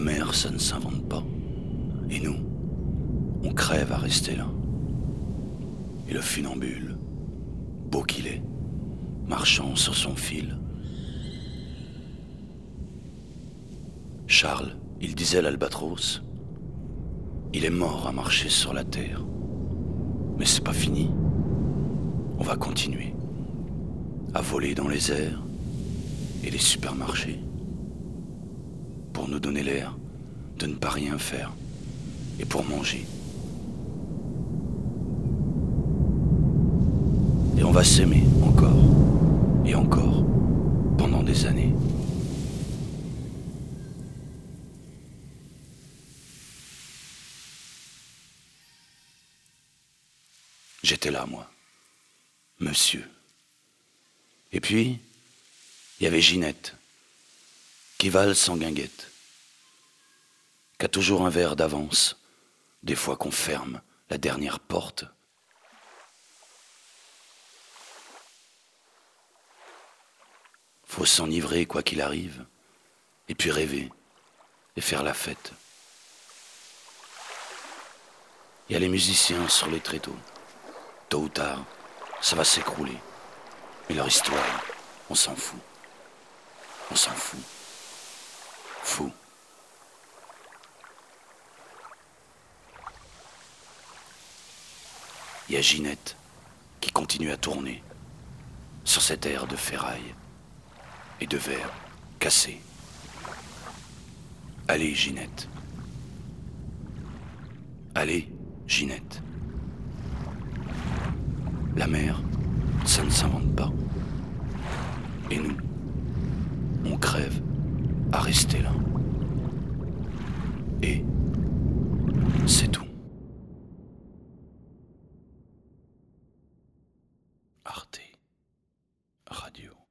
mer, ça ne s'invente pas. Et nous, on crève à rester là. Et le funambule, beau qu'il est, marchant sur son fil. Charles, il disait l'albatros, il est mort à marcher sur la terre. Mais c'est pas fini. On va continuer à voler dans les airs et les supermarchés pour nous donner l'air de ne pas rien faire et pour manger. Et on va s'aimer encore et encore pendant des années. J'étais là, moi, monsieur. Et puis, il y avait Ginette, qui valse sans guinguette, qui a toujours un verre d'avance, des fois qu'on ferme la dernière porte. Faut s'enivrer quoi qu'il arrive, et puis rêver, et faire la fête. Il y a les musiciens sur les tréteaux. Tôt ou tard, ça va s'écrouler. Mais leur histoire, on s'en fout. On s'en fout. Il y a Ginette qui continue à tourner sur cette aire de ferraille et de verre cassé. Allez, Ginette. Allez, Ginette. La mer, ça ne s'invente pas. Et nous, on crève à rester là. Et c'est tout. Radio.